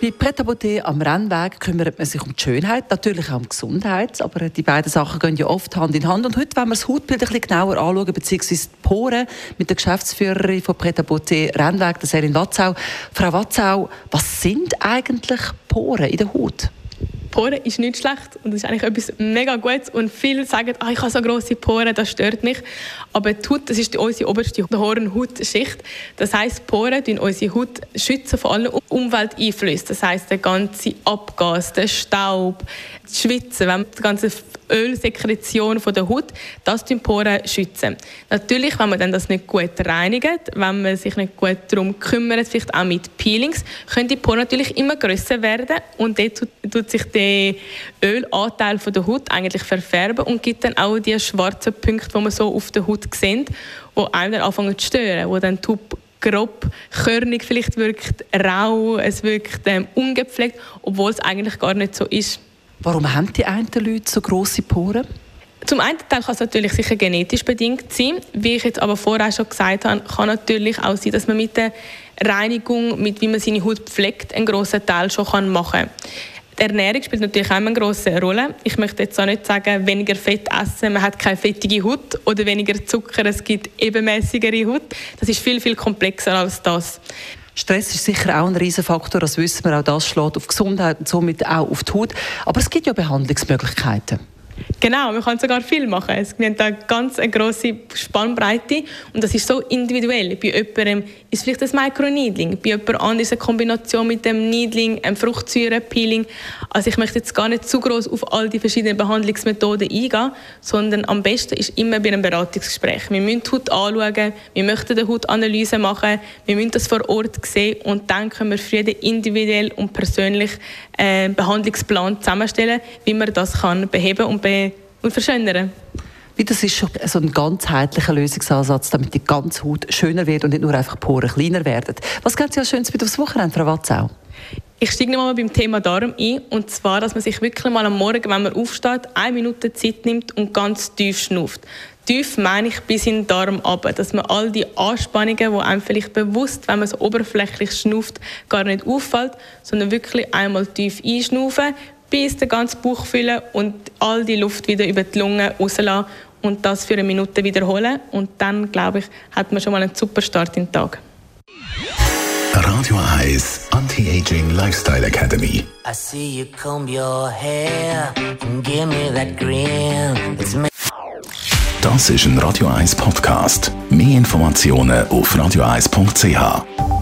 bei Pret am Rennweg kümmert man sich um die Schönheit, natürlich auch um die Gesundheit, aber die beiden Sachen gehen ja oft Hand in Hand. Und heute wollen wir das Hautbild ein bisschen genauer anschauen, beziehungsweise die Poren mit der Geschäftsführerin von Pret Rennweg, der Serin Watzau. Frau Watzau, was sind eigentlich Poren in der Haut? Poren ist nicht schlecht und das ist eigentlich etwas mega Gutes und viele sagen, ah, ich habe so grosse Poren, das stört mich. Aber die Haut, das ist unsere oberste Hornhautschicht. Das heißt, Poren schützen unsere Haut schützen vor allen Umwelteinflüssen. Das heißt, der ganze Abgas, der Staub, das Schwitzen, wenn die ganze Ölsekretion von der Haut, das die Poren schützen. Natürlich, wenn man dann das nicht gut reinigt, wenn man sich nicht gut darum kümmert, vielleicht auch mit Peelings, können die Poren natürlich immer größer werden und dort tut sich der Ölanteil von der Haut eigentlich verfärben und gibt dann auch die schwarzen Punkte, die man so auf der Haut sieht, die einem dann anfangen zu stören, wo dann die grob, körnig vielleicht wirkt, rau, es wirkt ähm, ungepflegt, obwohl es eigentlich gar nicht so ist. Warum haben die einen Leute so grosse Poren? Zum einen kann es natürlich sicher genetisch bedingt sein. Wie ich jetzt aber vorher schon gesagt habe, kann natürlich auch sein, dass man mit der Reinigung, mit wie man seine Haut pflegt, einen grossen Teil schon machen kann. Die Ernährung spielt natürlich auch eine große Rolle. Ich möchte jetzt auch nicht sagen, weniger Fett essen, man hat keine fettige Haut oder weniger Zucker, es gibt ebenmäßigere Haut. Das ist viel, viel komplexer als das. Stress ist sicher auch ein Riesenfaktor, das wissen wir, auch das schlägt auf Gesundheit und somit auch auf die Haut. Aber es gibt ja Behandlungsmöglichkeiten. Genau, man kann sogar viel machen. Es gibt eine ganz eine grosse Spannbreite und das ist so individuell. Bei jemandem ist vielleicht ein Microneedling, bei jemand anderem eine Kombination mit dem Needling, einem Fruchtsäurepeeling. Also ich möchte jetzt gar nicht zu groß auf all die verschiedenen Behandlungsmethoden eingehen, sondern am besten ist immer bei einem Beratungsgespräch. Wir müssen die Haut anschauen, wir möchten eine Hautanalyse machen, wir müssen das vor Ort sehen und dann können wir für jeden individuell und persönlich einen Behandlungsplan zusammenstellen, wie man das kann beheben und und verschönern. Wie das ist schon so ein ganzheitlicher Lösungsansatz, damit die ganze Haut schöner wird und nicht nur einfach Poren kleiner werden. Was gibt Sie als Schönes mit aufs Wochenende, Frau Watzau? Ich steige noch mal beim Thema Darm ein. Und zwar, dass man sich wirklich mal am Morgen, wenn man aufsteht, eine Minute Zeit nimmt und ganz tief schnauft. Tief meine ich bis in den Darm runter, dass man all die Anspannungen, die einem vielleicht bewusst, wenn man so oberflächlich schnauft, gar nicht auffällt, sondern wirklich einmal tief einschnaufen, bis den ganzen Bauch füllen und all die Luft wieder über die Lungen rauslassen und das für eine Minute wiederholen. Und dann, glaube ich, hat man schon mal einen super Start in den Tag. Radio Eyes Anti-Aging Lifestyle Academy. I see you comb your hair and give me that grin. It's me das ist ein Radio 1 Podcast. Mehr Informationen auf radio1.ch.